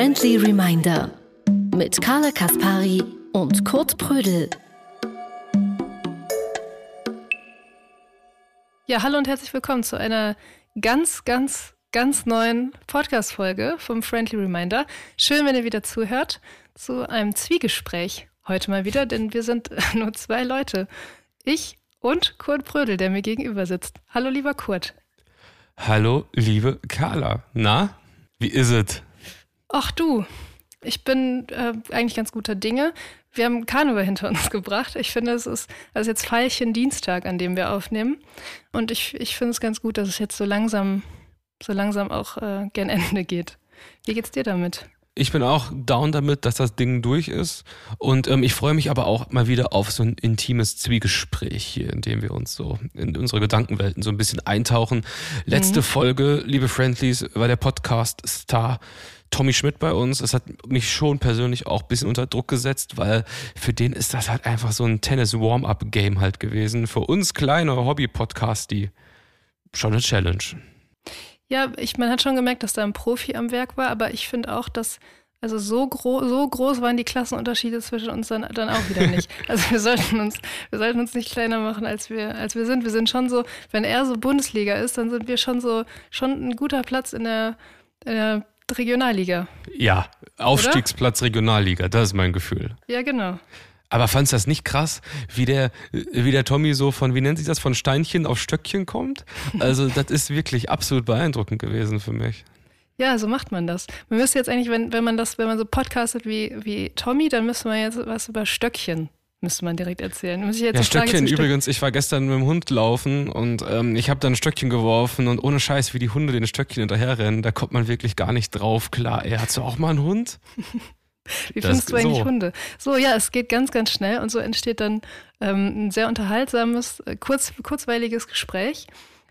Friendly Reminder mit Carla Kaspari und Kurt Prödel. Ja, hallo und herzlich willkommen zu einer ganz, ganz, ganz neuen Podcast-Folge vom Friendly Reminder. Schön, wenn ihr wieder zuhört zu einem Zwiegespräch heute mal wieder, denn wir sind nur zwei Leute. Ich und Kurt Prödel, der mir gegenüber sitzt. Hallo, lieber Kurt. Hallo, liebe Carla. Na, wie ist es? Ach du, ich bin äh, eigentlich ganz guter Dinge. Wir haben Karneval hinter uns gebracht. Ich finde, es ist, ist jetzt Feilchen Dienstag, an dem wir aufnehmen. Und ich, ich finde es ganz gut, dass es jetzt so langsam, so langsam auch äh, gen Ende geht. Wie geht's dir damit? Ich bin auch down damit, dass das Ding durch ist. Und ähm, ich freue mich aber auch mal wieder auf so ein intimes Zwiegespräch hier, in dem wir uns so in unsere Gedankenwelten so ein bisschen eintauchen. Letzte mhm. Folge, liebe Friendlies, war der Podcast Star Tommy Schmidt bei uns. Es hat mich schon persönlich auch ein bisschen unter Druck gesetzt, weil für den ist das halt einfach so ein Tennis-Warm-Up-Game halt gewesen. Für uns kleine Hobby-Podcasts, die schon eine Challenge. Ja, ich, man hat schon gemerkt, dass da ein Profi am Werk war, aber ich finde auch, dass also so, gro so groß waren die Klassenunterschiede zwischen uns dann, dann auch wieder nicht. Also wir sollten uns, wir sollten uns nicht kleiner machen, als wir, als wir sind. Wir sind schon so, wenn er so Bundesliga ist, dann sind wir schon so, schon ein guter Platz in der, in der Regionalliga. Ja, Aufstiegsplatz Oder? Regionalliga, das ist mein Gefühl. Ja, genau. Aber fandest du das nicht krass, wie der, wie der Tommy so von, wie nennt sich das, von Steinchen auf Stöckchen kommt? Also, das ist wirklich absolut beeindruckend gewesen für mich. Ja, so macht man das. Man müsste jetzt eigentlich, wenn, wenn man das, wenn man so podcastet wie, wie Tommy, dann müsste man jetzt was über Stöckchen müsste man direkt erzählen. Muss ich jetzt ja, Stöckchen übrigens. Ich war gestern mit dem Hund laufen und ähm, ich habe dann ein Stöckchen geworfen und ohne Scheiß, wie die Hunde den Stöckchen hinterherrennen, da kommt man wirklich gar nicht drauf. Klar, er hat so auch mal einen Hund. Wie das findest du eigentlich so. Hunde? So, ja, es geht ganz, ganz schnell und so entsteht dann ähm, ein sehr unterhaltsames, äh, kurz, kurzweiliges Gespräch,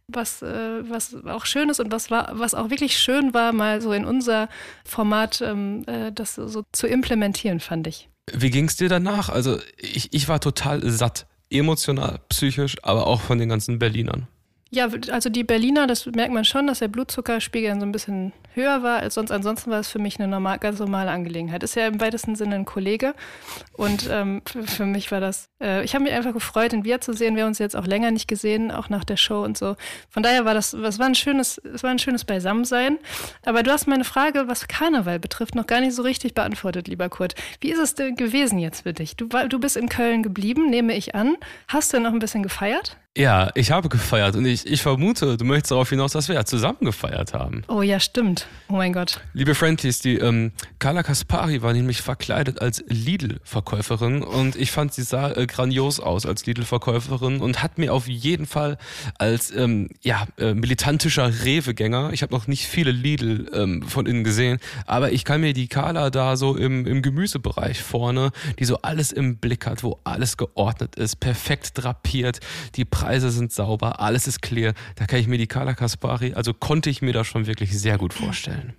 was, äh, was auch schön ist und was, war, was auch wirklich schön war, mal so in unser Format ähm, äh, das so zu implementieren, fand ich. Wie ging es dir danach? Also ich, ich war total satt, emotional, psychisch, aber auch von den ganzen Berlinern. Ja, also die Berliner, das merkt man schon, dass der Blutzuckerspiegel so ein bisschen höher war als sonst. Ansonsten war es für mich eine normal, ganz normale Angelegenheit. Ist ja im weitesten Sinne ein Kollege. Und ähm, für, für, mich war das, äh, ich habe mich einfach gefreut, ihn wiederzusehen. Wir haben uns jetzt auch länger nicht gesehen, auch nach der Show und so. Von daher war das, es war ein schönes, es war ein schönes Beisammensein. Aber du hast meine Frage, was Karneval betrifft, noch gar nicht so richtig beantwortet, lieber Kurt. Wie ist es denn gewesen jetzt für dich? Du, du bist in Köln geblieben, nehme ich an. Hast du noch ein bisschen gefeiert? Ja, ich habe gefeiert und ich, ich vermute, du möchtest darauf hinaus, dass wir ja zusammen gefeiert haben. Oh ja, stimmt. Oh mein Gott. Liebe Friendlies, die ähm, Carla Kaspari war nämlich verkleidet als Lidl-Verkäuferin und ich fand, sie sah äh, grandios aus als Lidl-Verkäuferin und hat mir auf jeden Fall als ähm, ja, äh, militantischer Rewe-Gänger, ich habe noch nicht viele Lidl ähm, von innen gesehen, aber ich kann mir die Carla da so im, im Gemüsebereich vorne, die so alles im Blick hat, wo alles geordnet ist, perfekt drapiert, die Preise sind sauber, alles ist clear. Da kann ich mir die Carla Kaspari, also konnte ich mir das schon wirklich sehr gut vorstellen.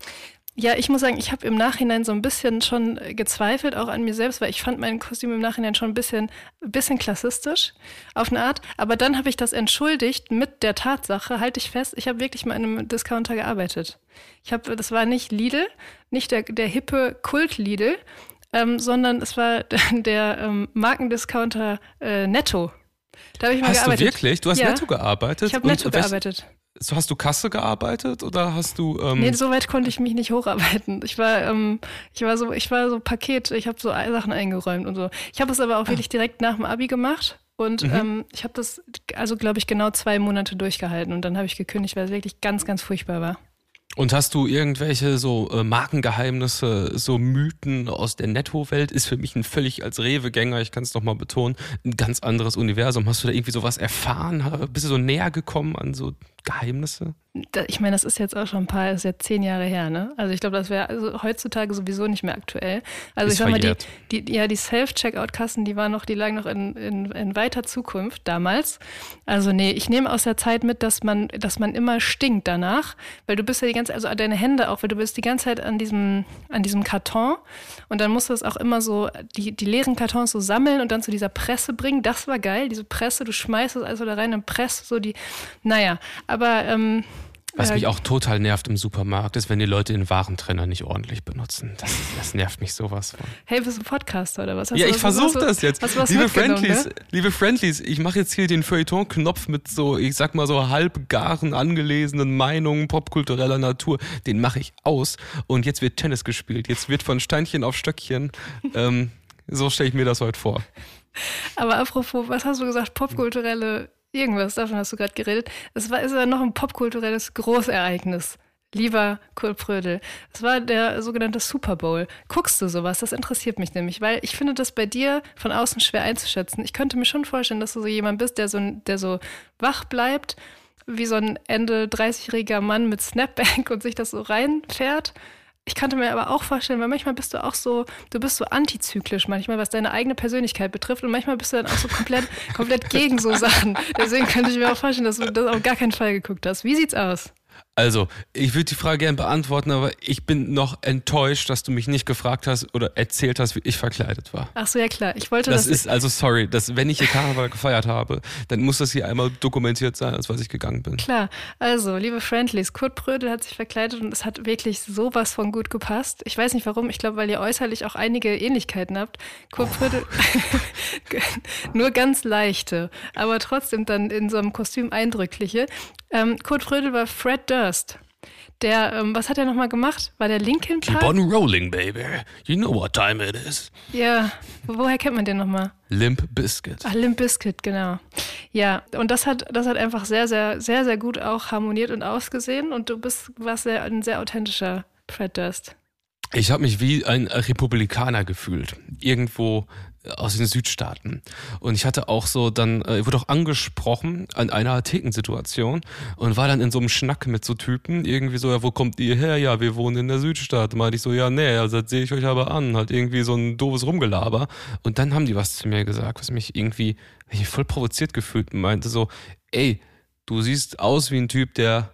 Ja, ich muss sagen, ich habe im Nachhinein so ein bisschen schon gezweifelt, auch an mir selbst, weil ich fand mein Kostüm im Nachhinein schon ein bisschen, bisschen klassistisch auf eine Art. Aber dann habe ich das entschuldigt mit der Tatsache, halte ich fest, ich habe wirklich mal in einem Discounter gearbeitet. Ich habe, das war nicht Lidl, nicht der, der hippe Kult Lidl, ähm, sondern es war der ähm, Markendiscounter äh, Netto. Da habe ich mal hast gearbeitet. du wirklich? Du hast ja. netto gearbeitet? Ich habe netto gearbeitet. So hast du Kasse gearbeitet oder hast du? Ähm nee, so weit konnte ich mich nicht hocharbeiten. Ich war, ähm, ich war so, ich war so Paket. Ich habe so Sachen eingeräumt und so. Ich habe es aber auch ah. wirklich direkt nach dem Abi gemacht und mhm. ähm, ich habe das, also glaube ich, genau zwei Monate durchgehalten und dann habe ich gekündigt, weil es wirklich ganz, ganz furchtbar war. Und hast du irgendwelche so äh, Markengeheimnisse, so Mythen aus der Netto-Welt? Ist für mich ein völlig als Rewe-Gänger, ich kann es nochmal betonen, ein ganz anderes Universum. Hast du da irgendwie sowas erfahren? Bist du so näher gekommen an so Geheimnisse? Ich meine, das ist jetzt auch schon ein paar, das ist jetzt zehn Jahre her, ne? Also ich glaube, das wäre also heutzutage sowieso nicht mehr aktuell. Also ist ich sag mal, die, die, ja, die Self-Checkout-Kassen, die waren noch, die lagen noch in, in, in weiter Zukunft damals. Also nee, ich nehme aus der Zeit mit, dass man, dass man immer stinkt danach, weil du bist ja die ganze, also deine Hände auch, weil du bist die ganze Zeit an diesem, an diesem Karton und dann musst du es auch immer so, die, die leeren Kartons so sammeln und dann zu dieser Presse bringen. Das war geil, diese Presse, du schmeißt es also da rein und presst so die, naja, aber ähm, Was mich auch total nervt im Supermarkt, ist, wenn die Leute den Warentrenner nicht ordentlich benutzen. Das, das nervt mich sowas von. Hey, bist du ein Podcaster oder was? Hast ja, du ich versuche das jetzt. Liebe mitgenommen, Friendlies, ne? liebe Friendlies, ich mache jetzt hier den Feuilleton-Knopf mit so, ich sag mal so halbgaren, angelesenen Meinungen popkultureller Natur. Den mache ich aus und jetzt wird Tennis gespielt. Jetzt wird von Steinchen auf Stöckchen. ähm, so stelle ich mir das heute vor. Aber apropos, was hast du gesagt? Popkulturelle irgendwas, davon hast du gerade geredet. Es war ist ja noch ein popkulturelles Großereignis. Lieber Kurt Prödel, es war der sogenannte Super Bowl. Guckst du sowas? Das interessiert mich nämlich, weil ich finde das bei dir von außen schwer einzuschätzen. Ich könnte mir schon vorstellen, dass du so jemand bist, der so, der so wach bleibt, wie so ein Ende 30-jähriger Mann mit Snapback und sich das so reinfährt. Ich könnte mir aber auch vorstellen, weil manchmal bist du auch so, du bist so antizyklisch manchmal, was deine eigene Persönlichkeit betrifft und manchmal bist du dann auch so komplett, komplett gegen so Sachen. Deswegen könnte ich mir auch vorstellen, dass du das auf gar keinen Fall geguckt hast. Wie sieht's aus? Also, ich würde die Frage gerne beantworten, aber ich bin noch enttäuscht, dass du mich nicht gefragt hast oder erzählt hast, wie ich verkleidet war. Ach so, ja klar. Ich wollte Das das. ist also sorry, dass wenn ich hier Karneval gefeiert habe, dann muss das hier einmal dokumentiert sein, als was ich gegangen bin. Klar, also, liebe Friendlies, Kurt Prödel hat sich verkleidet und es hat wirklich sowas von gut gepasst. Ich weiß nicht warum, ich glaube, weil ihr äußerlich auch einige Ähnlichkeiten habt. Kurt Prödel, nur ganz leichte, aber trotzdem dann in so einem Kostüm eindrückliche. Ähm, Kurt Prödel war Fred Durst. Der, ähm, was hat er nochmal gemacht? War der Linkin Keep Park? on rolling, baby. You know what time it is. Ja, woher kennt man den nochmal? Limp Biscuit. Ach, Limp Bizkit, genau. Ja, und das hat, das hat einfach sehr, sehr, sehr, sehr gut auch harmoniert und ausgesehen. Und du bist, warst sehr, ein sehr authentischer Fred Durst. Ich habe mich wie ein Republikaner gefühlt. Irgendwo aus den Südstaaten. Und ich hatte auch so dann, äh, ich wurde auch angesprochen an einer Thekensituation und war dann in so einem Schnack mit so Typen, irgendwie so, ja, wo kommt ihr her? Ja, wir wohnen in der Südstadt. Meinte ich so, ja, nee, also das sehe ich euch aber an. Halt irgendwie so ein doofes Rumgelaber. Und dann haben die was zu mir gesagt, was mich irgendwie, ich voll provoziert gefühlt und meinte so, ey, du siehst aus wie ein Typ, der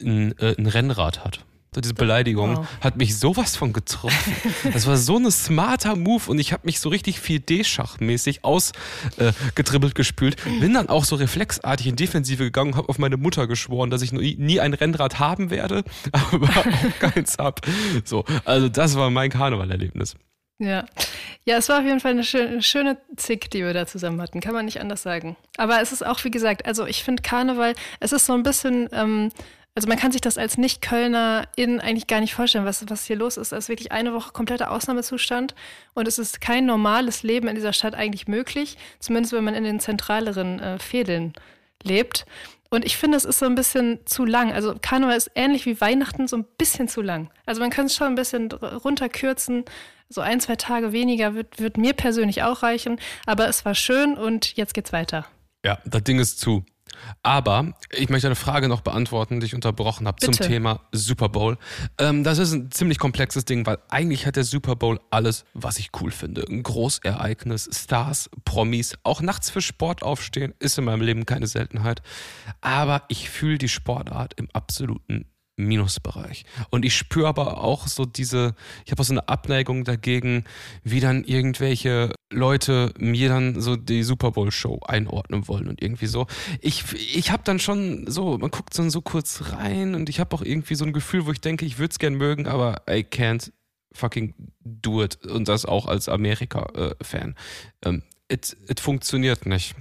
ein, äh, ein Rennrad hat. So diese Beleidigung Wow. hat mich sowas von getroffen. Das war so ein smarter Move und ich habe mich so richtig 4D-Schachmäßig ausgetribbelt äh, gespült. Bin dann auch so reflexartig in Defensive gegangen und habe auf meine Mutter geschworen, dass ich nie, nie ein Rennrad haben werde, aber auch keins hab. So, also das war mein Karnevalerlebnis. Ja. Ja, es war auf jeden Fall eine schöne, schöne Zick, die wir da zusammen hatten. Kann man nicht anders sagen. Aber es ist auch, wie gesagt, also ich finde Karneval, es ist so ein bisschen, ähm, also man kann sich das als Nicht-Kölner-In eigentlich gar nicht vorstellen, was, was hier los ist. Es ist wirklich eine Woche kompletter Ausnahmezustand und es ist kein normales Leben in dieser Stadt eigentlich möglich, zumindest wenn man in den zentraleren äh, Fädeln lebt. Und ich finde, es ist so ein bisschen zu lang. Also Karneval ist ähnlich wie Weihnachten so ein bisschen zu lang. Also man könnte es schon ein bisschen runterkürzen. So ein, zwei Tage weniger wird, wird mir persönlich auch reichen. Aber es war schön und jetzt geht's weiter. Ja, das Ding ist zu. Aber ich möchte eine Frage noch beantworten, die ich unterbrochen habe zum. Thema Super Bowl. Ähm, das ist ein ziemlich komplexes Ding, weil eigentlich hat der Super Bowl alles, was ich cool finde. Ein Großereignis, Stars, Promis, auch nachts für Sport aufstehen, ist in meinem Leben keine Seltenheit. Aber ich fühle die Sportart im absoluten Minusbereich. Und ich spüre aber auch so diese, ich habe auch so eine Abneigung dagegen, wie dann irgendwelche Leute mir dann so die Super Bowl Show einordnen wollen und irgendwie so. Ich, ich habe dann schon so, man guckt dann so kurz rein und ich habe auch irgendwie so ein Gefühl, wo ich denke, ich würde es gern mögen, aber I can't fucking do it. Und das auch als Amerika-Fan. Ähm, it, it funktioniert nicht.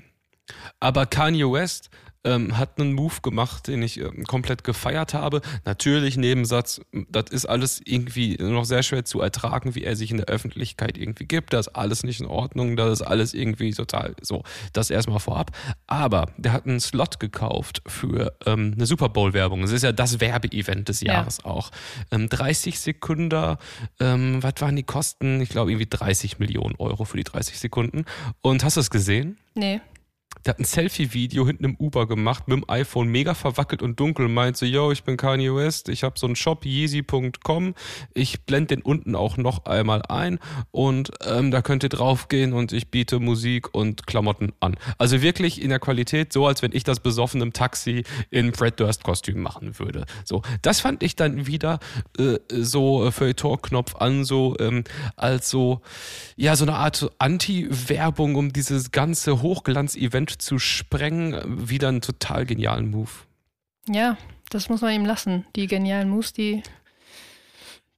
Aber Kanye West ähm, hat einen Move gemacht, den ich ähm, komplett gefeiert habe. Natürlich, Nebensatz, das ist alles irgendwie noch sehr schwer zu ertragen, wie er sich in der Öffentlichkeit irgendwie gibt. Das ist alles nicht in Ordnung, das ist alles irgendwie total so. Das erstmal vorab. Aber der hat einen Slot gekauft für ähm, eine Super Bowl-Werbung. Es ist ja das Werbeevent des Ja. Jahres auch. Ähm, 30 Sekunden, ähm, was waren die Kosten? Ich glaube irgendwie 30 Millionen Euro für die 30 Sekunden. Und hast du es gesehen? Nee. Der hat ein Selfie-Video hinten im Uber gemacht mit dem iPhone, mega verwackelt und dunkel. Meint so, yo, ich bin Kanye West, ich habe so einen Shop, yeezy.com. Ich blende den unten auch noch einmal ein und ähm, da könnt ihr draufgehen und ich biete Musik und Klamotten an. Also wirklich in der Qualität so, als wenn ich das besoffen im Taxi in Fred Durst-Kostüm machen würde. So, das fand ich dann wieder äh, so äh, Feuilleton-Knopf an, so ähm, als so, ja, so eine Art Anti-Werbung, um dieses ganze Hochglanz-Event zu sprengen. Wieder einen total genialen Move. Ja, das muss man ihm lassen. Die genialen Moves, die,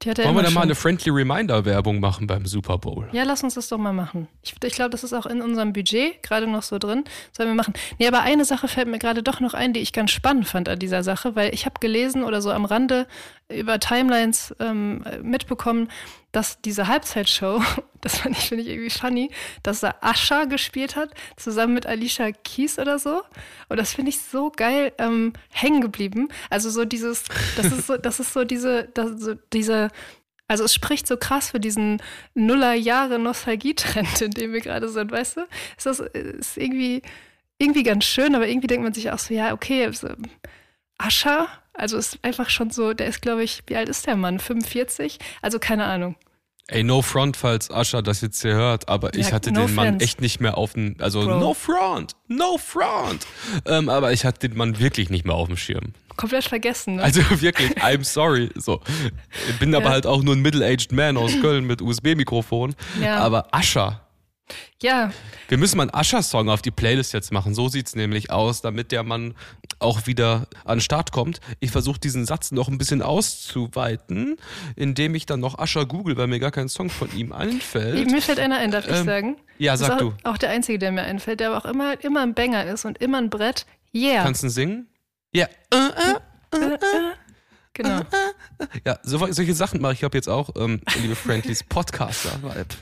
die hat er Wollen wir da mal schon. eine Friendly Reminder-Werbung machen beim Super Bowl? Ja, lass uns das doch mal machen. Ich, ich glaube, das ist auch in unserem Budget gerade noch so drin. Sollen wir machen. Nee, aber eine Sache fällt mir gerade doch noch ein, die ich ganz spannend fand an dieser Sache, weil ich habe gelesen oder so am Rande über Timelines ähm, mitbekommen, dass diese Halbzeitshow, das fand ich, finde ich irgendwie funny, dass da Ascha gespielt hat, zusammen mit Alicia Keys oder so. Und das finde ich so geil ähm, hängen geblieben. Also so dieses, das ist so, das ist so diese, das, so diese also es spricht so krass für diesen Nuller-Jahre-Nostalgie-Trend, in dem wir gerade sind, weißt du? Ist das ist irgendwie, irgendwie ganz schön, aber irgendwie denkt man sich auch so, ja, okay, so, Ascher, also ist einfach schon so, der ist, glaube ich, wie alt ist der Mann? 45? Also keine Ahnung. Ey, no front, falls Ascha das jetzt hier hört, aber ich Ja, hatte no den Mann offense. echt nicht mehr auf dem, also Bro. no front, no front. Ähm, aber ich hatte den Mann wirklich nicht mehr auf dem Schirm. Komplett vergessen, ne? Also wirklich, I'm sorry. So. Ich bin aber Ja. halt auch nur ein middle-aged Man aus Köln mit USB-Mikrofon. Ja. Aber Ascha. Ja, Wir müssen mal einen Ascher-Song auf die Playlist jetzt machen. So sieht's nämlich aus, damit der Mann auch wieder an den Start kommt. Ich versuche diesen Satz noch ein bisschen auszuweiten, indem ich dann noch Ascher google, weil mir gar kein Song von ihm einfällt. mir fällt einer ein, darf ich Ähm, sagen? ja, sag auch, du. Auch der einzige, der mir einfällt, der aber auch immer, immer ein Banger ist und immer ein Brett. Yeah. Kannst du ihn singen? Ja. Äh, äh. genau. Ja, so, solche Sachen mache ich ab jetzt auch, ähm, liebe Friendlies, Podcaster-Vibe.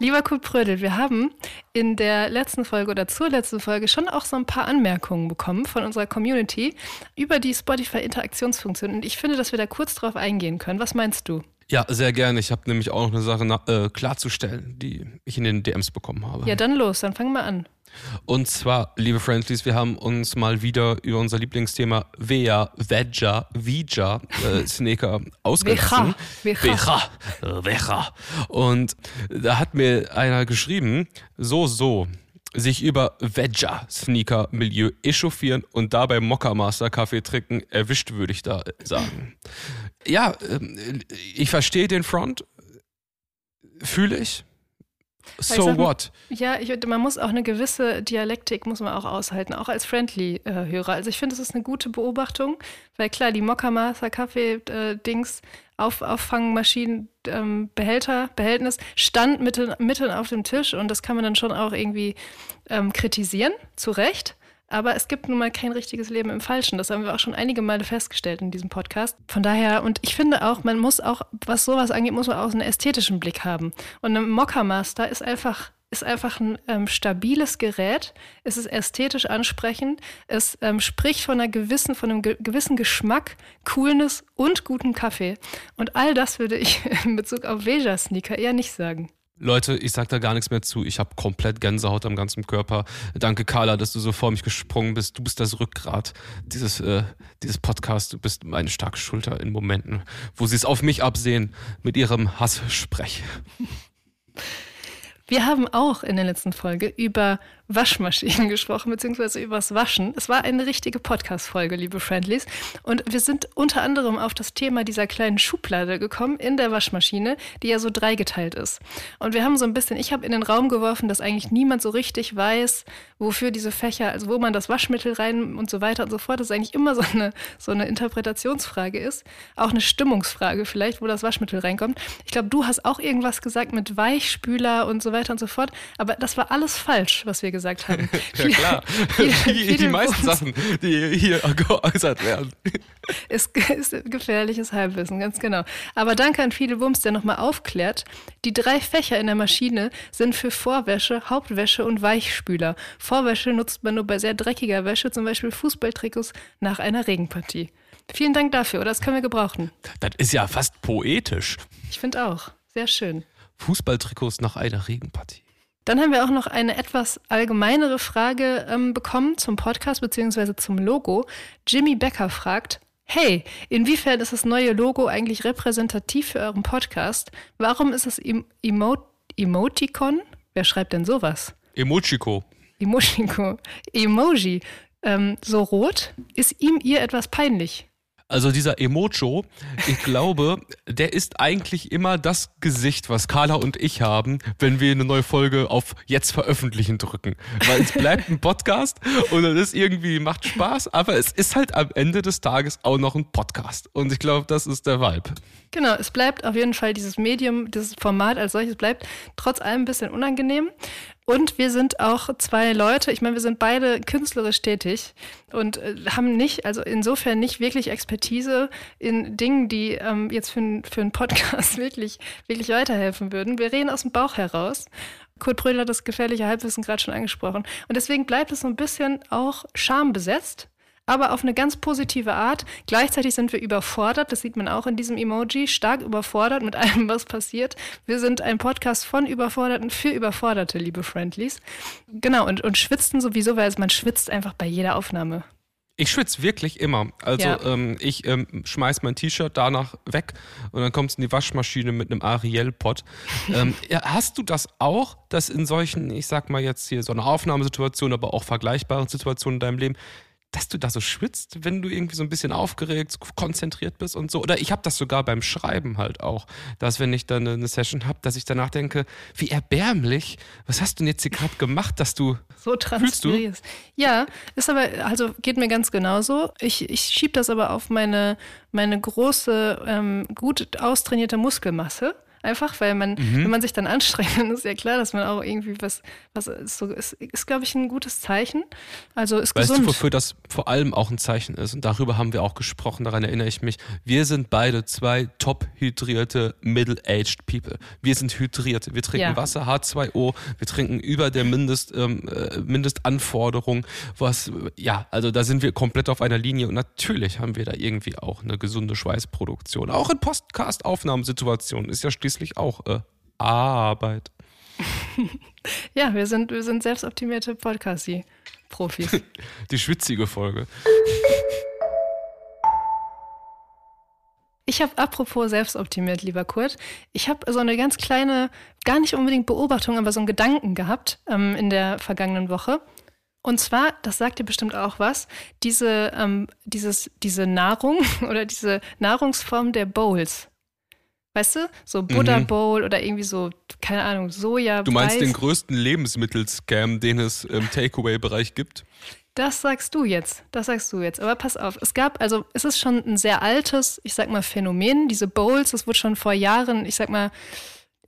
Lieber Kurt Prödel, wir haben in der letzten Folge oder zur letzten Folge schon auch so ein paar Anmerkungen bekommen von unserer Community über die Spotify-Interaktionsfunktion. Und ich finde, dass wir da kurz drauf eingehen können. Was meinst du? Ja, sehr gerne. Ich habe nämlich auch noch eine Sache na- äh, klarzustellen, die ich in den DMs bekommen habe. Ja, dann los, dann fangen wir an. Und zwar, liebe Friendlies, wir haben uns mal wieder über unser Lieblingsthema Vea, Veja, Vija, äh, Sneaker ausgelassen. Veja, Veja, äh. Und da hat mir einer geschrieben, so, so, sich über Veja Sneaker Milieu echauffieren und dabei Mokka Master Kaffee trinken, erwischt würde ich da sagen. Ja, ähm, ich verstehe den Front, fühle ich. So sag what? Ja, ich, man muss auch eine gewisse Dialektik muss man auch aushalten, auch als Friendly-Hörer. also ich finde, es ist eine gute Beobachtung, weil klar, die Mokka-Master Kaffee-Dings, auf, Auffangmaschinen, ähm, Behälter, Behältnis stand mitten, mitten auf dem Tisch und das kann man dann schon auch irgendwie ähm, kritisieren, zu Recht. Aber es gibt nun mal kein richtiges Leben im Falschen. Das haben wir auch schon einige Male festgestellt in diesem Podcast. Von daher, und ich finde auch, man muss auch, was sowas angeht, muss man auch einen ästhetischen Blick haben. Und ein Mokka Master ist einfach, ist einfach ein ähm, stabiles Gerät. Es ist ästhetisch ansprechend. Es ähm, spricht von einer gewissen, von einem ge gewissen Geschmack, Coolness und gutem Kaffee. Und all das würde ich in Bezug auf Veja Sneaker eher nicht sagen. Leute, ich sag da gar nichts mehr zu. Ich habe komplett Gänsehaut am ganzen Körper. Danke, Carla, dass du so vor mich gesprungen bist. Du bist das Rückgrat dieses, äh, dieses Podcasts. Du bist meine starke Schulter in Momenten, wo sie es auf mich absehen mit ihrem Hasssprech. Wir haben auch in der letzten Folge über Waschmaschinen gesprochen, beziehungsweise übers Waschen. Es war eine richtige Podcast-Folge, liebe Friendlies. Und wir sind unter anderem auf das Thema dieser kleinen Schublade gekommen in der Waschmaschine, die ja so dreigeteilt ist. Und wir haben so ein bisschen, ich habe in den Raum geworfen, dass eigentlich niemand so richtig weiß, wofür diese Fächer, also wo man das Waschmittel rein und so weiter und so fort, das eigentlich immer so eine, so eine Interpretationsfrage ist. Auch eine Stimmungsfrage vielleicht, wo das Waschmittel reinkommt. Ich glaube, du hast auch irgendwas gesagt mit Weichspüler und so weiter und so fort. Aber das war alles falsch, was wir gesagt haben. Ja klar. Viele- die, die viele meisten Sachen, die hier geäußert werden. Ist, ist gefährliches Halbwissen, ganz genau. Aber danke an viele Wumms, der nochmal aufklärt. Die drei Fächer in der Maschine sind für Vorwäsche, Hauptwäsche und Weichspüler. Vorwäsche nutzt man nur bei sehr dreckiger Wäsche, zum Beispiel Fußballtrikots nach einer Regenpartie. Vielen Dank dafür, oder das können wir gebrauchen. Das ist ja fast poetisch. Ich finde auch. Sehr schön. Fußballtrikots nach einer Regenpartie. Dann haben wir auch noch eine etwas allgemeinere Frage ähm, bekommen zum Podcast bzw. zum Logo. Jimmy Becker fragt, hey, inwiefern ist das neue Logo eigentlich repräsentativ für euren Podcast? Warum ist es em Emo Emoticon? Wer schreibt denn sowas? Emojiko. Emojico, Emoji, ähm, so rot? Ist ihm ihr etwas peinlich? Also dieser Emojo, ich glaube, der ist eigentlich immer das Gesicht, was Carla und ich haben, wenn wir eine neue Folge auf jetzt veröffentlichen drücken. Weil es bleibt ein Podcast und es ist irgendwie, macht Spaß, aber es ist halt am Ende des Tages auch noch ein Podcast. Und ich glaube, das ist der Vibe. Genau, es bleibt auf jeden Fall dieses Medium, dieses Format als solches bleibt trotz allem ein bisschen unangenehm. Und wir sind auch zwei Leute, ich meine, wir sind beide künstlerisch tätig und äh, haben nicht, also insofern nicht wirklich Expertise in Dingen, die ähm, jetzt für, für einen Podcast wirklich, wirklich weiterhelfen würden. Wir reden aus dem Bauch heraus. Kurt Brödler hat das gefährliche Halbwissen gerade schon angesprochen. Und deswegen bleibt es so ein bisschen auch schambesetzt aber auf eine ganz positive Art. Gleichzeitig sind wir überfordert, das sieht man auch in diesem Emoji, stark überfordert mit allem, was passiert. Wir sind ein Podcast von Überforderten für Überforderte, liebe Friendlies. Genau, und, und schwitzten sowieso, weil man schwitzt einfach bei jeder Aufnahme. Ich schwitze wirklich immer. Also ja. ähm, ich ähm, schmeiß mein T-Shirt danach weg und dann kommt es in die Waschmaschine mit einem Ariel-Pot. ähm, hast du das auch, dass in solchen, ich sag mal jetzt hier so eine Aufnahmesituation, aber auch vergleichbaren Situationen in deinem Leben, dass du da so schwitzt, wenn du irgendwie so ein bisschen aufgeregt, konzentriert bist und so. Oder ich habe das sogar beim Schreiben halt auch, dass wenn ich dann eine Session habe, dass ich danach denke, wie erbärmlich, was hast du denn jetzt hier gerade gemacht, dass du so transpirierst? Ja, ist aber, also geht mir ganz genauso. Ich, ich schiebe das aber auf meine, meine große, ähm, gut austrainierte Muskelmasse. Einfach, weil man, mhm. wenn man sich dann anstrengt, dann ist ja klar, dass man auch irgendwie was, was ist, so, ist, ist glaube ich, ein gutes Zeichen. Also ist weißt gesund. du, wofür das vor allem auch ein Zeichen ist? Und darüber haben wir auch gesprochen, daran erinnere ich mich. Wir sind beide zwei top hydrierte, middle-aged people. Wir sind hydriert. Wir trinken ja. Wasser, H2O, wir trinken über der Mindest, ähm, äh, Mindestanforderung, was, ja, also da sind wir komplett auf einer Linie und natürlich haben wir da irgendwie auch eine gesunde Schweißproduktion. Auch in Podcast-Aufnahmesituationen ist ja schließlich schließlich auch äh, Arbeit. ja, wir sind, wir sind selbstoptimierte Podcast-Profis. Die schwitzige Folge. Ich habe apropos selbstoptimiert, lieber Kurt, ich habe so eine ganz kleine, gar nicht unbedingt Beobachtung, aber so einen Gedanken gehabt ähm, in der vergangenen Woche. Und zwar, das sagt dir bestimmt auch was, diese, ähm, dieses, diese Nahrung oder diese Nahrungsform der Bowls. Weißt du? So Buddha mhm. Bowl oder irgendwie so, keine Ahnung, Soja. Du meinst den größten Lebensmittelscam, den es im Takeaway-Bereich gibt? Das sagst du jetzt. Das sagst du jetzt. Aber pass auf, es gab, also es ist schon ein sehr altes, ich sag mal, Phänomen. Diese Bowls, das wurde schon vor Jahren, ich sag mal,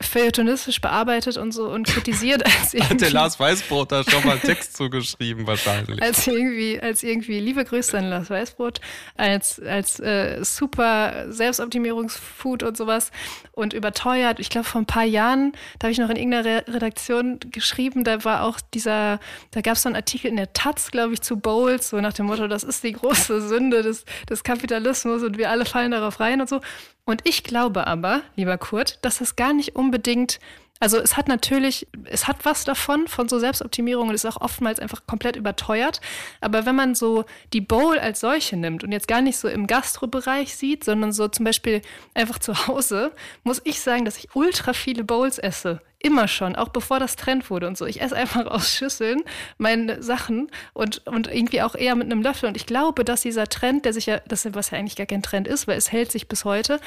feuilletonistisch bearbeitet und so und kritisiert als irgendwie. Hat der Lars Weißbrot da schon mal einen Text zugeschrieben wahrscheinlich. Als irgendwie, als irgendwie, liebe Grüße an Lars Weißbrot, als, als äh, super Selbstoptimierungsfood und sowas und überteuert. Ich glaube, vor ein paar Jahren, da habe ich noch in irgendeiner Re Redaktion geschrieben, da war auch dieser, da gab es so einen Artikel in der Taz, glaube ich, zu Bowls, so nach dem Motto, das ist die große Sünde des, des Kapitalismus und wir alle fallen darauf rein und so. Und ich glaube aber, lieber Kurt, dass das gar nicht unbedingt also es hat natürlich, es hat was davon, von so Selbstoptimierung und ist auch oftmals einfach komplett überteuert. Aber wenn man so die Bowl als solche nimmt und jetzt gar nicht so im Gastrobereich sieht, sondern so zum Beispiel einfach zu Hause, muss ich sagen, dass ich ultra viele Bowls esse Immer schon, auch bevor das Trend wurde und so. Ich esse einfach aus Schüsseln meine Sachen und, und irgendwie auch eher mit einem Löffel. Und ich glaube, dass dieser Trend, der sich ja, das, was ja eigentlich gar kein Trend ist, weil es hält sich bis heute,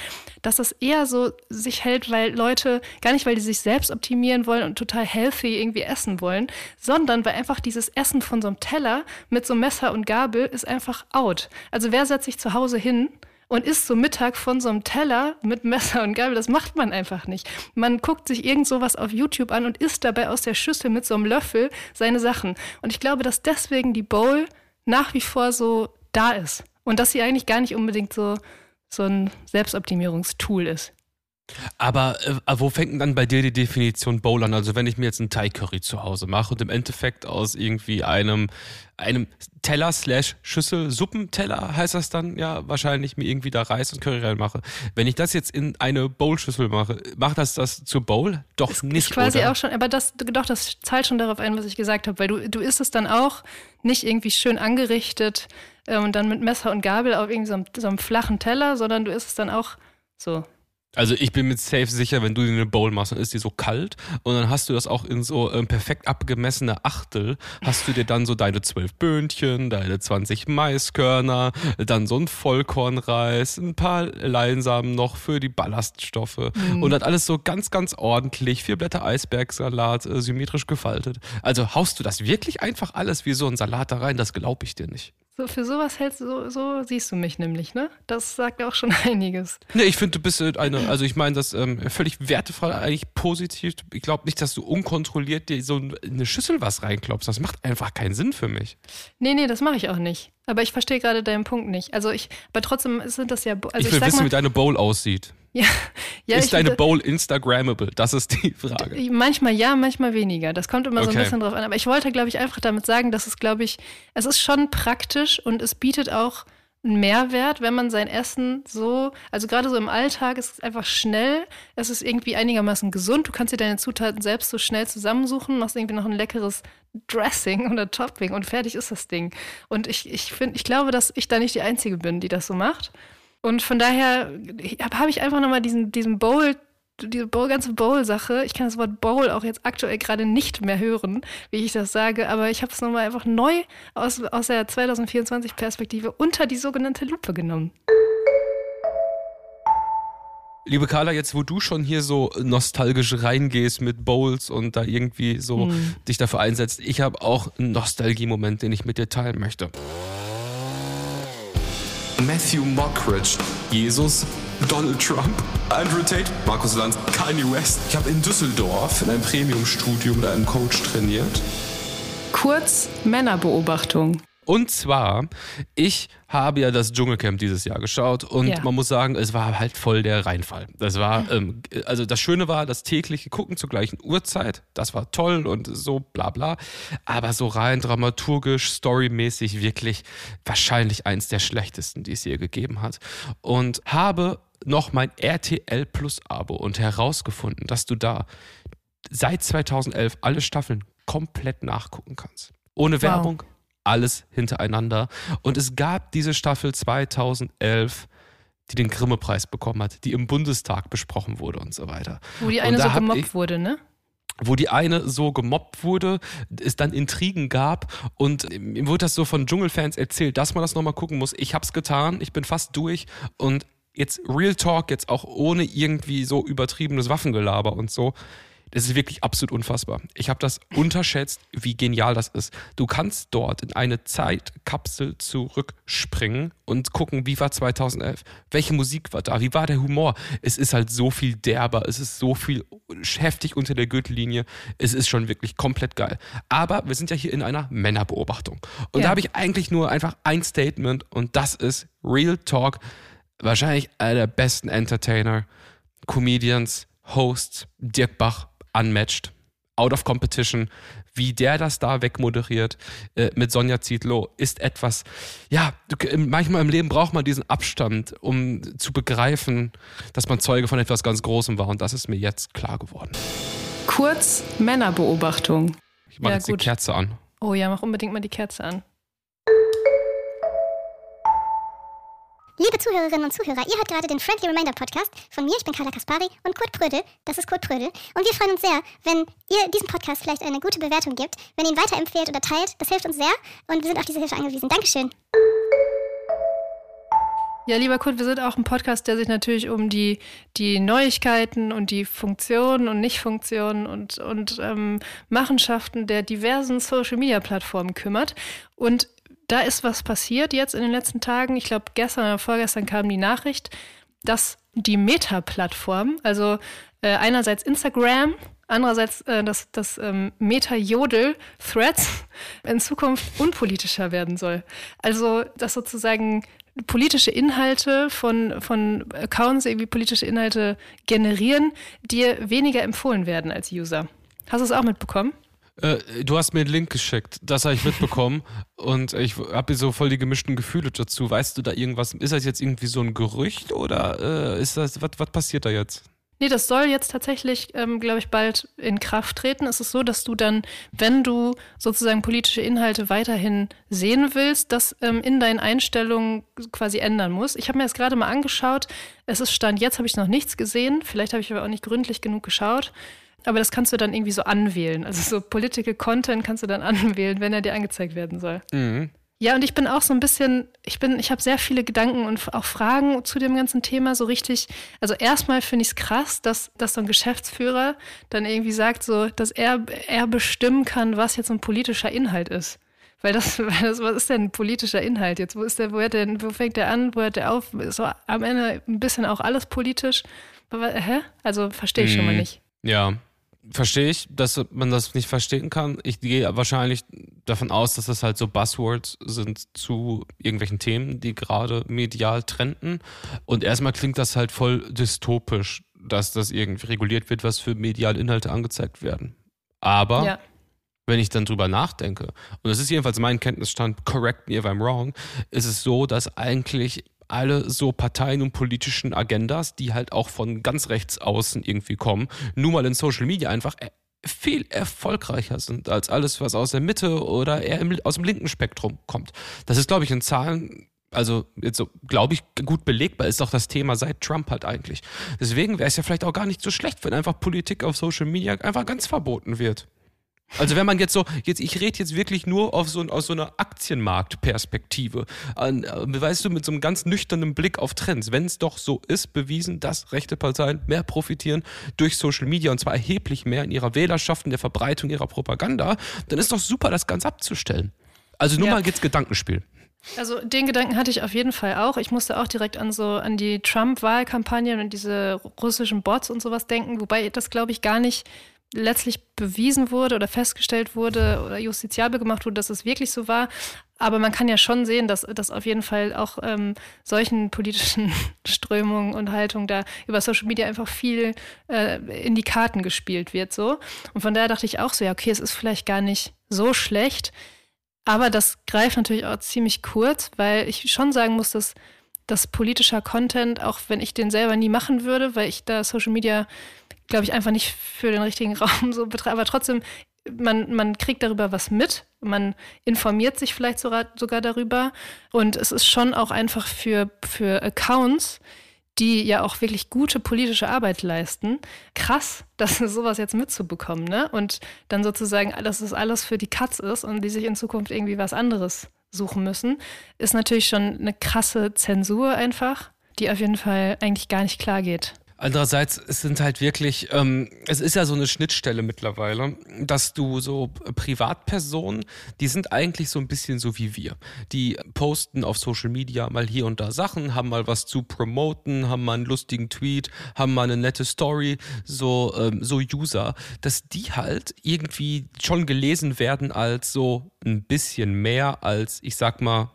dass das eher so sich hält, weil Leute, gar nicht, weil die sich selbst optimieren wollen und total healthy irgendwie essen wollen, sondern weil einfach dieses Essen von so einem Teller mit so Messer und Gabel ist einfach out. Also wer setzt sich zu Hause hin und isst so Mittag von so einem Teller mit Messer und Gabel. Das macht man einfach nicht. Man guckt sich irgend sowas auf YouTube an und isst dabei aus der Schüssel mit so einem Löffel seine Sachen. Und ich glaube, dass deswegen die Bowl nach wie vor so da ist. Und dass sie eigentlich gar nicht unbedingt so, so ein Selbstoptimierungstool ist. Aber äh, wo fängt denn dann bei dir die Definition Bowl an? Also wenn ich mir jetzt einen Thai Curry zu Hause mache und im Endeffekt aus irgendwie einem einem Teller slash Schüssel, Suppenteller heißt das dann ja wahrscheinlich, mir irgendwie da Reis und Curry reinmache. Wenn ich das jetzt in eine Bowl-Schüssel mache, macht das das zur Bowl? Doch ist, nicht, ist quasi oder? auch schon, aber das, doch, das zahlt schon darauf ein, was ich gesagt habe, weil du, du isst es dann auch nicht irgendwie schön angerichtet äh, und dann mit Messer und Gabel auf irgendwie so einem, so einem flachen Teller, sondern du isst es dann auch so Also ich bin mir safe sicher, wenn du dir eine Bowl machst, dann ist die so kalt und dann hast du das auch in so ähm, perfekt abgemessene Achtel, hast du dir dann so deine zwölf Böhnchen, deine 20 Maiskörner, dann so ein Vollkornreis, ein paar Leinsamen noch für die Ballaststoffe mhm. und dann alles so ganz, ganz ordentlich, vier Blätter Eisbergsalat, äh, symmetrisch gefaltet. Also haust du das wirklich einfach alles wie so ein Salat da rein, das glaube ich dir nicht. So, für sowas hältst du, so, so siehst du mich nämlich, ne? Das sagt auch schon einiges. Ne, ich finde, du bist äh, eine, also ich meine das ähm, völlig wertefrei, eigentlich positiv. Ich glaube nicht, dass du unkontrolliert dir so eine Schüssel was reinklopfst. Das macht einfach keinen Sinn für mich. Nee, nee, das mache ich auch nicht. Aber ich verstehe gerade deinen Punkt nicht. Also ich, aber trotzdem sind das ja. Also ich will ich wissen, mal, wie deine Bowl aussieht. Ja, ja, ist deine Bowl Instagrammable? Das ist die Frage. Manchmal ja, manchmal weniger. Das kommt immer okay. so ein bisschen drauf an. Aber ich wollte, glaube ich, einfach damit sagen, dass es, glaube ich, es ist schon praktisch und es bietet auch einen Mehrwert, wenn man sein Essen so, also gerade so im Alltag ist es einfach schnell, es ist irgendwie einigermaßen gesund. Du kannst dir deine Zutaten selbst so schnell zusammensuchen, machst irgendwie noch ein leckeres Dressing oder Topping und fertig ist das Ding. Und ich, ich finde, ich glaube, dass ich da nicht die Einzige bin, die das so macht. Und von daher habe ich einfach nochmal diesen, diesen Bowl, diese Bowl, ganze Bowl-Sache. Ich kann das Wort Bowl auch jetzt aktuell gerade nicht mehr hören, wie ich das sage, aber ich habe es nochmal einfach neu aus, aus der 2024-Perspektive unter die sogenannte Lupe genommen. Liebe Carla, jetzt wo du schon hier so nostalgisch reingehst mit Bowls und da irgendwie so hm. dich dafür einsetzt, ich habe auch einen Nostalgie-Moment, den ich mit dir teilen möchte. Matthew Mockridge, Jesus, Donald Trump, Andrew Tate, Markus Lanz, Kanye West. Ich habe in Düsseldorf in einem Premium-Studio mit einem Coach trainiert. Kurz Männerbeobachtung. Und zwar, ich habe ja das Dschungelcamp dieses Jahr geschaut und ja. man muss sagen, es war halt voll der Reinfall. Das war, ähm, also das Schöne war, das tägliche Gucken zur gleichen Uhrzeit, das war toll und so bla bla. Aber so rein dramaturgisch, storymäßig wirklich wahrscheinlich eins der schlechtesten, die es je gegeben hat. Und habe noch mein RTL Plus Abo und herausgefunden, dass du da seit 2011 alle Staffeln komplett nachgucken kannst. Ohne wow. Alles hintereinander. Und es gab diese Staffel 2011 die den Grimme-Preis bekommen hat, die im Bundestag besprochen wurde und so weiter. Wo die eine so gemobbt ich, wurde, ne? wo die eine so gemobbt wurde, es dann Intrigen gab und mir wurde das so von Dschungelfans erzählt, dass man das nochmal gucken muss. Ich hab's getan, ich bin fast durch und jetzt Real Talk, jetzt auch ohne irgendwie so übertriebenes Waffengelaber und so. Das ist wirklich absolut unfassbar. Ich habe das unterschätzt, wie genial das ist. Du kannst dort in eine Zeitkapsel zurückspringen und gucken, wie war 2011? Welche Musik war da? Wie war der Humor? Es ist halt so viel derber, es ist so viel heftig unter der Gürtellinie. Es ist schon wirklich komplett geil. Aber wir sind ja hier in einer Männerbeobachtung. Und ja. da habe ich eigentlich nur einfach ein Statement und das ist Real Talk. Wahrscheinlich einer der besten Entertainer, Comedians, Hosts, Dirk Bach, unmatched, out of competition. Wie der das da wegmoderiert äh, mit Sonja Zietlow ist etwas, ja, manchmal im Leben braucht man diesen Abstand, um zu begreifen, dass man Zeuge von etwas ganz Großem war und das ist mir jetzt klar geworden. Kurz Männerbeobachtung. Ich mache ja, jetzt gut. die Kerze an. Oh ja, mach unbedingt mal die Kerze an. Liebe Zuhörerinnen und Zuhörer, ihr hört gerade den Friendly Reminder Podcast von mir, ich bin Carla Kaspari und Kurt Prödel, das ist Kurt Prödel. Und wir freuen uns sehr, wenn ihr diesem Podcast vielleicht eine gute Bewertung gebt, wenn ihr ihn weiterempfehlt oder teilt. Das hilft uns sehr und wir sind auf diese Hilfe angewiesen. Dankeschön. Ja, lieber Kurt, wir sind auch ein Podcast, der sich natürlich um die, die Neuigkeiten und die Funktionen und Nichtfunktionen und, und ähm, Machenschaften der diversen Social-Media-Plattformen kümmert. Und da ist was passiert jetzt in den letzten Tagen. Ich glaube, gestern oder vorgestern kam die Nachricht, dass die Meta-Plattform, also äh, einerseits Instagram, andererseits äh, das, das ähm, Meta-Jodel-Threads in Zukunft unpolitischer werden soll. Also, dass sozusagen politische Inhalte von, von Accounts irgendwie politische Inhalte generieren, dir weniger empfohlen werden als User. Hast du es auch mitbekommen? Äh, du hast mir einen Link geschickt, das habe ich mitbekommen und ich habe so voll die gemischten Gefühle dazu. Weißt du da irgendwas? Ist das jetzt irgendwie so ein Gerücht oder äh, ist das, was, was passiert da jetzt? Nee, das soll jetzt tatsächlich, ähm, glaube ich, bald in Kraft treten. Es ist so, dass du dann, wenn du sozusagen politische Inhalte weiterhin sehen willst, das ähm, in deinen Einstellungen quasi ändern musst. Ich habe mir das gerade mal angeschaut. Es ist Stand, jetzt habe ich noch nichts gesehen. Vielleicht habe ich aber auch nicht gründlich genug geschaut. Aber das kannst du dann irgendwie so anwählen. Also so Political Content kannst du dann anwählen, wenn er dir angezeigt werden soll. Mhm. Ja, und ich bin auch so ein bisschen, ich bin, ich habe sehr viele Gedanken und auch Fragen zu dem ganzen Thema so richtig. Also erstmal finde ich es krass, dass, dass so ein Geschäftsführer dann irgendwie sagt, so, dass er, er bestimmen kann, was jetzt ein politischer Inhalt ist. Weil das, weil das, was ist denn ein politischer Inhalt jetzt? Wo ist der, wo hört der, wo fängt der an, wo hört der auf? Ist so am Ende ein bisschen auch alles politisch. Aber, hä? Also verstehe ich mm, schon mal mhm. nicht. Ja, verstehe ich, dass man das nicht verstehen kann. Ich gehe wahrscheinlich davon aus, dass das halt so Buzzwords sind zu irgendwelchen Themen, die gerade medial trenden. Und erstmal klingt das halt voll dystopisch, dass das irgendwie reguliert wird, was für mediale Inhalte angezeigt werden. Aber ja. wenn ich dann drüber nachdenke, und das ist jedenfalls mein Kenntnisstand, correct me if I'm wrong, ist es so, dass eigentlich alle so Parteien und politischen Agendas, die halt auch von ganz rechts außen irgendwie kommen, nur mal in Social Media einfach äh, viel erfolgreicher sind als alles, was aus der Mitte oder eher im, aus dem linken Spektrum kommt. Das ist, glaube ich, in Zahlen also jetzt so, glaube ich, gut belegbar ist doch das Thema seit Trump halt eigentlich. Deswegen wäre es ja vielleicht auch gar nicht so schlecht, wenn einfach Politik auf Social Media einfach ganz verboten wird. Also wenn man jetzt so, jetzt ich rede jetzt wirklich nur auf so, aus so einer Aktienmarktperspektive, an, äh, weißt du, mit so einem ganz nüchternen Blick auf Trends. Wenn es doch so ist, bewiesen, dass rechte Parteien mehr profitieren durch Social Media und zwar erheblich mehr in ihrer Wählerschaft, in der Verbreitung ihrer Propaganda, dann ist doch super, das Ganze abzustellen. Also nur ja. mal jetzt Gedankenspiel. Also den Gedanken hatte ich auf jeden Fall auch. Ich musste auch direkt an so an die Trump-Wahlkampagnen und diese russischen Bots und sowas denken, wobei das glaube ich gar nicht letztlich bewiesen wurde oder festgestellt wurde oder justiziabel gemacht wurde, dass es wirklich so war. Aber man kann ja schon sehen, dass, dass auf jeden Fall auch ähm, solchen politischen Strömungen und Haltungen da über Social Media einfach viel äh, in die Karten gespielt wird. so. Und von daher dachte ich auch so, ja, okay, es ist vielleicht gar nicht so schlecht. Aber das greift natürlich auch ziemlich kurz, weil ich schon sagen muss, dass, dass politischer Content, auch wenn ich den selber nie machen würde, weil ich da Social Media glaube ich, einfach nicht für den richtigen Raum so betreibt. Aber trotzdem, man, man kriegt darüber was mit, man informiert sich vielleicht sogar, sogar darüber. Und es ist schon auch einfach für, für Accounts, die ja auch wirklich gute politische Arbeit leisten, krass, dass sowas jetzt mitzubekommen, ne? Und dann sozusagen, dass es alles für die Katz ist und die sich in Zukunft irgendwie was anderes suchen müssen, ist natürlich schon eine krasse Zensur einfach, die auf jeden Fall eigentlich gar nicht klar geht. Andererseits, es sind halt wirklich, ähm, es ist ja so eine Schnittstelle mittlerweile, dass du so Privatpersonen, die sind eigentlich so ein bisschen so wie wir. Die posten auf Social Media mal hier und da Sachen, haben mal was zu promoten, haben mal einen lustigen Tweet, haben mal eine nette Story, so, ähm, so User, dass die halt irgendwie schon gelesen werden als so ein bisschen mehr als, ich sag mal,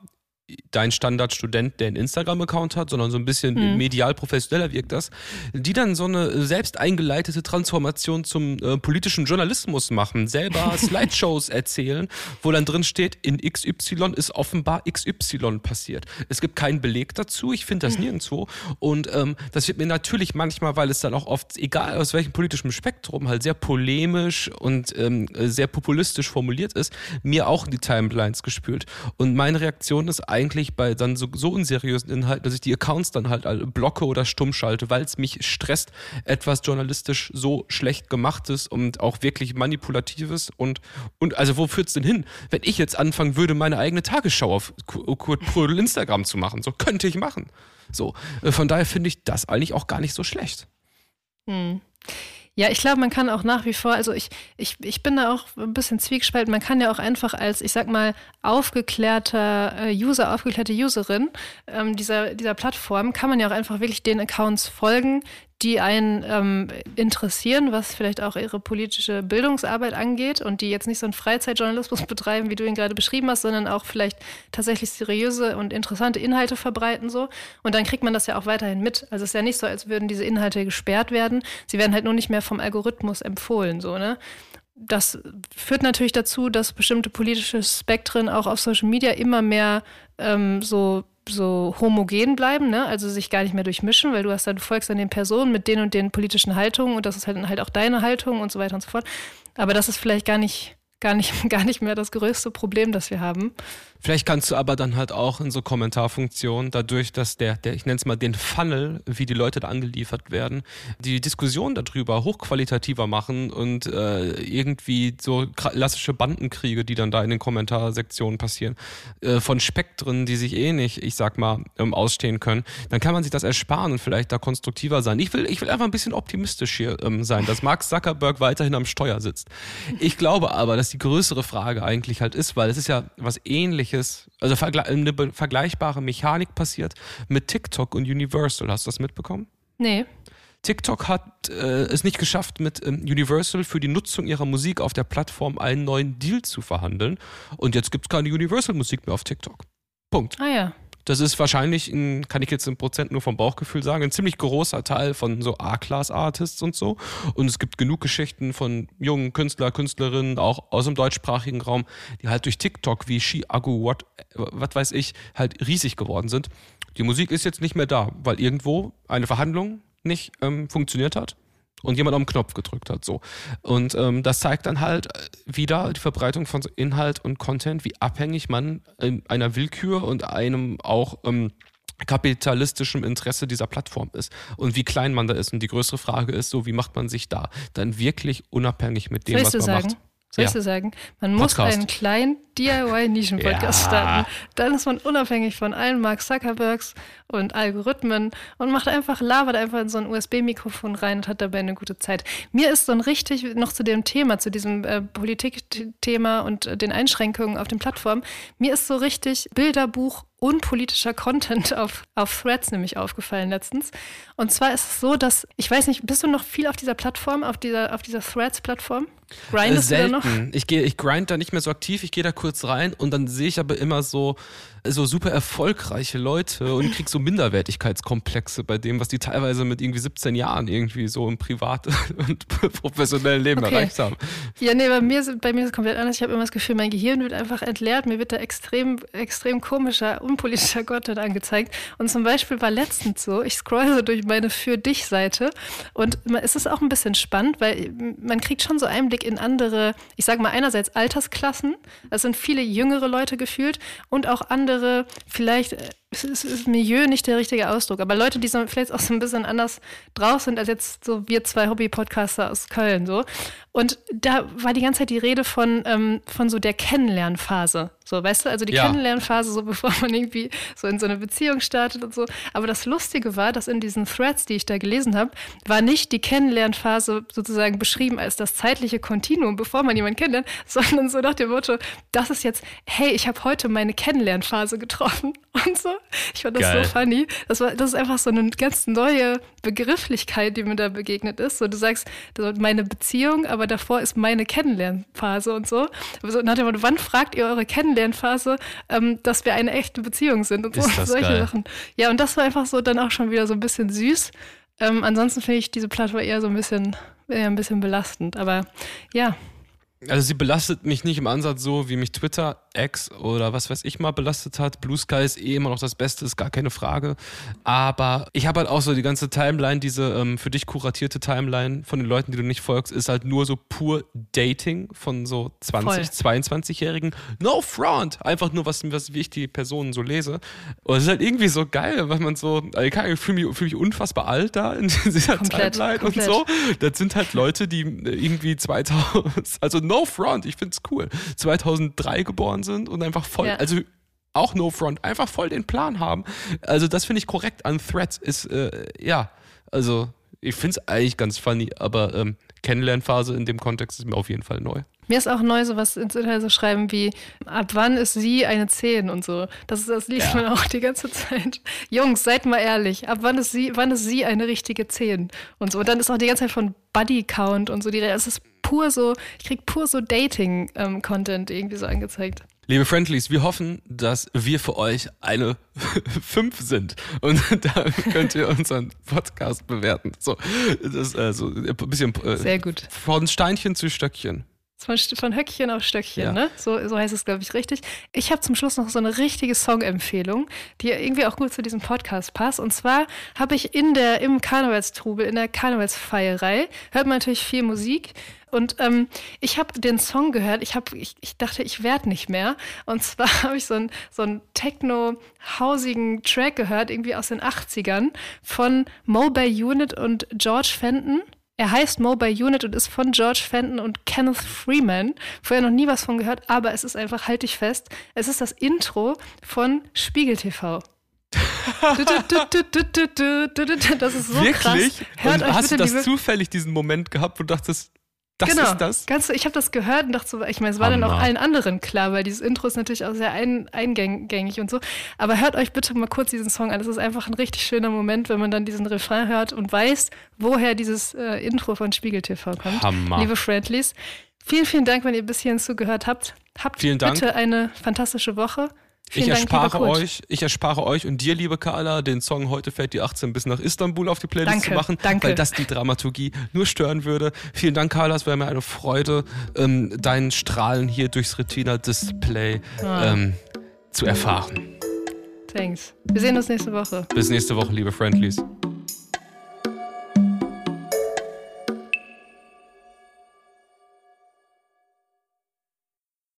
dein Standardstudent, der einen Instagram-Account hat, sondern so ein bisschen mhm. medial professioneller wirkt das, die dann so eine selbst eingeleitete Transformation zum äh, politischen Journalismus machen, selber Slideshows erzählen, wo dann drin steht, in XY ist offenbar XY passiert. Es gibt keinen Beleg dazu, ich finde das mhm. nirgendwo und ähm, das wird mir natürlich manchmal, weil es dann auch oft, egal aus welchem politischen Spektrum, halt sehr polemisch und ähm, sehr populistisch formuliert ist, mir auch in die Timelines gespült. Und meine Reaktion ist eigentlich bei dann so, so unseriösen Inhalten, dass ich die Accounts dann halt blocke oder stumm schalte, weil es mich stresst, etwas journalistisch so schlecht gemachtes und auch wirklich manipulatives und, und also wo führt es denn hin, wenn ich jetzt anfangen würde, meine eigene Tagesschau auf Kurt Prödel Instagram zu machen? So könnte ich machen. So, äh, von daher finde ich das eigentlich auch gar nicht so schlecht. Hm. Ja, ich glaube, man kann auch nach wie vor, also ich, ich, ich bin da auch ein bisschen zwiegespalten, man kann ja auch einfach als, ich sag mal, aufgeklärter äh, User, aufgeklärte Userin ähm, dieser, dieser Plattform, kann man ja auch einfach wirklich den Accounts folgen, die einen ähm, interessieren, was vielleicht auch ihre politische Bildungsarbeit angeht und die jetzt nicht so einen Freizeitjournalismus betreiben, wie du ihn gerade beschrieben hast, sondern auch vielleicht tatsächlich seriöse und interessante Inhalte verbreiten so. Und dann kriegt man das ja auch weiterhin mit. Also es ist ja nicht so, als würden diese Inhalte gesperrt werden. Sie werden halt nur nicht mehr vom Algorithmus empfohlen, so, ne? Das führt natürlich dazu, dass bestimmte politische Spektren auch auf Social Media immer mehr ähm, so so homogen bleiben, ne? also sich gar nicht mehr durchmischen, weil du hast dann, du folgst an den Personen mit den und den politischen Haltungen und das ist halt, halt auch deine Haltung und so weiter und so fort. Aber das ist vielleicht gar nicht, gar nicht, gar nicht mehr das größte Problem, das wir haben. Vielleicht kannst du aber dann halt auch in so Kommentarfunktionen, dadurch, dass der, der ich nenne es mal den Funnel, wie die Leute da angeliefert werden, die Diskussion darüber hochqualitativer machen und äh, irgendwie so klassische Bandenkriege, die dann da in den Kommentarsektionen passieren, äh, von Spektren, die sich eh nicht, ich sag mal, ähm, ausstehen können, dann kann man sich das ersparen und vielleicht da konstruktiver sein. Ich will, ich will einfach ein bisschen optimistisch hier ähm, sein, dass Mark Zuckerberg weiterhin am Steuer sitzt. Ich glaube aber, dass die größere Frage eigentlich halt ist, weil es ist ja was ähnliches also eine vergleichbare Mechanik passiert mit TikTok und Universal. Hast du das mitbekommen? Nee. TikTok hat äh, es nicht geschafft, mit ähm, Universal für die Nutzung ihrer Musik auf der Plattform einen neuen Deal zu verhandeln. Und jetzt gibt es keine Universal-Musik mehr auf TikTok. Punkt. Ah ja. Das ist wahrscheinlich, ein, kann ich jetzt im Prozent nur vom Bauchgefühl sagen, ein ziemlich großer Teil von so A-Class-Artists und so. Und es gibt genug Geschichten von jungen Künstler, Künstlerinnen, auch aus dem deutschsprachigen Raum, die halt durch TikTok wie Shi Agu, what, was weiß ich, halt riesig geworden sind. Die Musik ist jetzt nicht mehr da, weil irgendwo eine Verhandlung nicht ähm, funktioniert hat und jemand auf den Knopf gedrückt hat. So. Und ähm, das zeigt dann halt äh, wieder die Verbreitung von Inhalt und Content, wie abhängig man in einer Willkür und einem auch ähm, kapitalistischem Interesse dieser Plattform ist und wie klein man da ist. Und die größere Frage ist so, wie macht man sich da dann wirklich unabhängig mit dem, was man sagen? macht? Soll ja. ich so sagen? Man muss Podcast. einen kleinen DIY-Nischen-Podcast ja. starten. Dann ist man unabhängig von allen Mark Zuckerbergs und Algorithmen und macht einfach, labert einfach in so ein USB-Mikrofon rein und hat dabei eine gute Zeit. Mir ist so ein richtig, noch zu dem Thema, zu diesem äh, Politikthema und äh, den Einschränkungen auf den Plattformen, mir ist so richtig Bilderbuch unpolitischer Content auf, auf Threads nämlich aufgefallen letztens. Und zwar ist es so, dass, ich weiß nicht, bist du noch viel auf dieser Plattform, auf dieser, auf dieser Threads-Plattform? Grindest äh, selten. du da noch? Ich, geh, ich grind da nicht mehr so aktiv, ich gehe da kurz rein und dann sehe ich aber immer so, so super erfolgreiche Leute und krieg so Minderwertigkeitskomplexe bei dem, was die teilweise mit irgendwie 17 Jahren irgendwie so im Privat- und professionellen Leben okay. erreicht haben. Ja, nee, bei mir, bei mir ist es komplett anders. Ich habe immer das Gefühl, mein Gehirn wird einfach entleert. Mir wird da extrem, extrem komischer, unpolitischer Content angezeigt. Und zum Beispiel war letztens so, ich scrolle so durch meine Für dich-Seite und es ist auch ein bisschen spannend, weil man kriegt schon so Einblick in andere, ich sage mal einerseits Altersklassen, das sind viele jüngere Leute gefühlt und auch andere, vielleicht äh, ist, ist Milieu nicht der richtige Ausdruck, aber Leute, die so vielleicht auch so ein bisschen anders drauf sind als jetzt so wir zwei Hobby-Podcaster aus Köln so. Und da war die ganze Zeit die Rede von, ähm, von so der Kennenlernphase. So, weißt du, also die ja. Kennenlernphase, so bevor man irgendwie so in so eine Beziehung startet und so. Aber das Lustige war, dass in diesen Threads, die ich da gelesen habe, war nicht die Kennenlernphase sozusagen beschrieben als das zeitliche Kontinuum, bevor man jemanden kennenlernt, sondern so nach dem Motto, das ist jetzt, hey, ich habe heute meine Kennenlernphase getroffen und so. Ich fand das Geil. so funny. Das, war, das ist einfach so eine ganz neue Begrifflichkeit, die mir da begegnet ist. So, du sagst, meine Beziehung, aber davor ist meine Kennenlernphase und so. so nach dem Motto, wann fragt ihr eure Kennenlernphase, ähm, dass wir eine echte Beziehung sind und so, solche geil. Sachen. Ja, und das war einfach so dann auch schon wieder so ein bisschen süß. Ähm, ansonsten finde ich diese Plattform eher so ein bisschen, eher ein bisschen belastend. Aber ja, also sie belastet mich nicht im Ansatz so, wie mich Twitter, X oder was weiß ich mal belastet hat. Blue Sky ist eh immer noch das Beste, ist gar keine Frage. Aber ich habe halt auch so die ganze Timeline, diese ähm, für dich kuratierte Timeline von den Leuten, die du nicht folgst, ist halt nur so pur Dating von so 20, Voll. 22-Jährigen. No front! Einfach nur, was, was wie ich die Personen so lese. Und es ist halt irgendwie so geil, weil man so, also ich fühle mich, fühl mich unfassbar alt da in dieser komplett, Timeline komplett. und so. Das sind halt Leute, die irgendwie 2000, also no no front, ich find's cool, 2003 geboren sind und einfach voll, ja. also auch no front, einfach voll den Plan haben. Also das finde ich korrekt an Threads ist, äh, ja, also ich finde es eigentlich ganz funny, aber ähm, Kennenlernphase in dem Kontext ist mir auf jeden Fall neu. Mir ist auch neu, so was ins Internet so schreiben wie, ab wann ist sie eine 10 und so. Das, das liest ja. man auch die ganze Zeit. Jungs, seid mal ehrlich, ab wann ist sie, wann ist sie eine richtige 10 und so. Und dann ist auch die ganze Zeit von Buddy Count und so. Die, es ist pur so, ich krieg pur so Dating-Content ähm, irgendwie so angezeigt. Liebe Friendlies, wir hoffen, dass wir für euch eine 5 sind. Und da könnt ihr unseren Podcast bewerten. So, das ist also ein bisschen äh, Sehr gut. von Steinchen zu Stöckchen. Von, von Höckchen auf Stöckchen, Ja. ne? So, so heißt es, glaube ich, richtig. Ich habe zum Schluss noch so eine richtige Songempfehlung, die irgendwie auch gut zu diesem Podcast passt. Und zwar habe ich in der, im Karnevalstrubel, in der Karnevalsfeierei, hört man natürlich viel Musik. Und ähm, ich habe den Song gehört, ich, hab, ich, ich dachte, ich werde nicht mehr. Und zwar habe ich so einen so einen techno-hausigen Track gehört, irgendwie aus den 80ern, von Mobile Unit und George Fenton. Er heißt Mobile Unit und ist von George Fenton und Kenneth Freeman. Vorher noch nie was von gehört, aber es ist einfach, halt dich fest, es ist das Intro von Spiegel TV. Das ist so Wirklich? krass. Hört und hast du bitte, das liebe zufällig diesen Moment gehabt, wo du dachtest, das genau. ist das? Ganz, ich habe das gehört und dachte so, ich meine, es war dann auch Hammer. allen anderen klar, weil dieses Intro ist natürlich auch sehr ein, eingängig und so. Aber hört euch bitte mal kurz diesen Song an. Es ist einfach ein richtig schöner Moment, wenn man dann diesen Refrain hört und weiß, woher dieses äh, Intro von Spiegel TV kommt. Hammer. Liebe Friendlies, vielen, vielen Dank, wenn ihr bis hierhin zugehört habt. Habt Vielen Dank. bitte eine fantastische Woche. Vielen Ich Dank, erspare euch, ich erspare euch und dir, liebe Carla, den Song heute fährt die 18 bis nach Istanbul auf die Playlist Danke, zu machen, danke. weil das die Dramaturgie nur stören würde. Vielen Dank, Carla, es wäre mir eine Freude, ähm, deinen Strahlen hier durchs Retina-Display Ah. ähm, zu erfahren. Thanks. Wir sehen uns nächste Woche. Bis nächste Woche, liebe Friendlies.